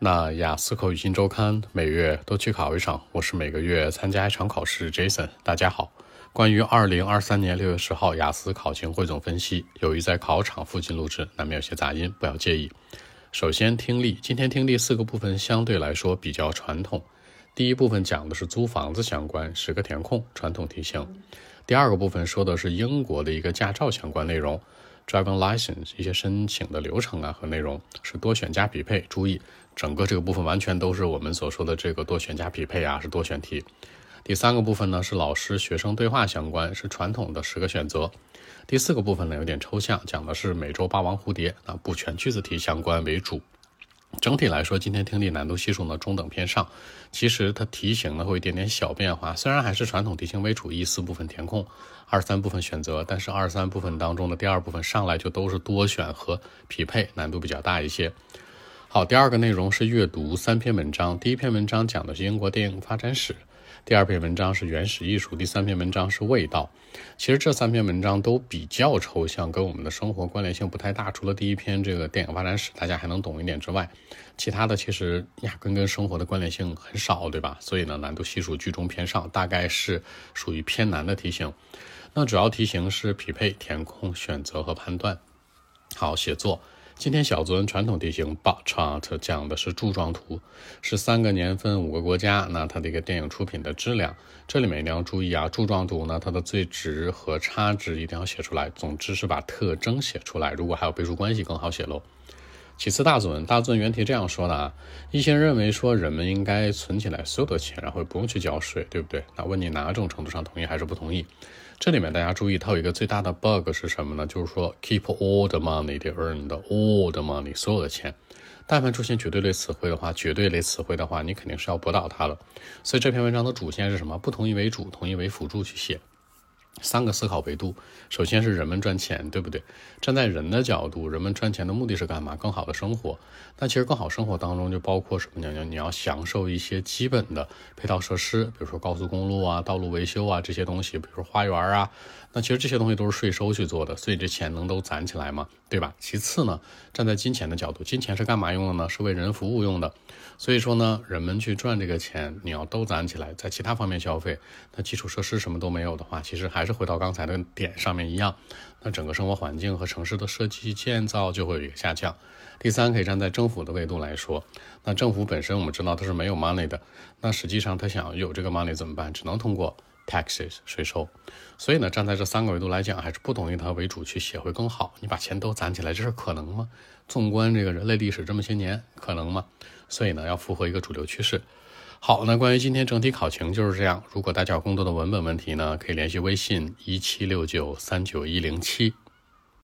那雅思口语新周刊每月都去考一场，我是每个月参加一场考试。Jason，大家好。关于二零二三年六月十号雅思考情汇总分析，由于在考场附近录制，难免有些杂音，不要介意。首先听力，今天听力四个部分相对来说比较传统。第一部分讲的是租房子相关，十个填空，传统题型。第二个部分说的是英国的一个驾照相关内容。Driving license 一些申请的流程啊和内容是多选加匹配，注意整个这个部分完全都是我们所说的这个多选加匹配啊，是多选题。第三个部分呢是老师学生对话相关，是传统的十个选择。第四个部分呢有点抽象，讲的是美洲霸王蝴蝶啊，不全句子题相关为主。整体来说，今天听力难度系数呢中等偏上，其实它题型呢会一点点小变化，虽然还是传统题型为主，一四部分填空，二三部分选择，但是二三部分当中的第二部分上来就都是多选和匹配，难度比较大一些。好，第二个内容是阅读三篇文章，第一篇文章讲的是英国电影发展史。第二篇文章是原始艺术，第三篇文章是味道。其实这三篇文章都比较抽象，跟我们的生活关联性不太大。除了第一篇这个电影发展史，大家还能懂一点之外，其他的其实压根跟生活的关联性很少，对吧？所以呢，难度系数居中偏上，大概是属于偏难的题型。那主要题型是匹配、填空、选择和判断。好，写作。今天小作文传统题型 bar chart 讲的是柱状图，是三个年份五个国家，那它的一个电影出品的质量，这里面一定要注意啊，柱状图呢它的最值和差值一定要写出来，总之是把特征写出来，如果还有倍数关系更好写喽。其次大作文，大作文原题这样说的啊，一些人认为说人们应该存起来所有的钱，然后不用去交税，对不对？那问你哪种程度上同意还是不同意？这里面大家注意，它有一个最大的 bug 是什么呢？就是说 keep all the money they earned, all the money，所有的钱。但凡出现绝对类词汇的话，绝对类词汇的话，你肯定是要驳倒它了。所以这篇文章的主线是什么？不同意为主，同意为辅助去写。三个思考维度，首先是人们赚钱，对不对？站在人的角度，人们赚钱的目的是干嘛？更好的生活。那其实更好生活当中就包括什么呢？你要享受一些基本的配套设施，比如说高速公路啊、道路维修啊这些东西，比如说花园啊。那其实这些东西都是税收去做的，所以这钱能都攒起来吗？对吧？其次呢，站在金钱的角度，金钱是干嘛用的呢？是为人服务用的。所以说呢，人们去赚这个钱，你要都攒起来，在其他方面消费，那基础设施什么都没有的话，其实还是回到刚才的点上面一样，那整个生活环境和城市的设计建造就会有一个下降。第三，可以站在政府的维度来说，那政府本身我们知道它是没有 money 的，那实际上它想有这个 money 怎么办？只能通过 taxes 税收。所以呢，站在这三个维度来讲，还是不同意它为主去写会更好。你把钱都攒起来，这事可能吗？纵观这个人类历史这么些年，可能吗？所以呢，要符合一个主流趋势。好，那关于今天整体考情就是这样。如果大家有更多的文本问题呢，可以联系微信一七六九三九一零七。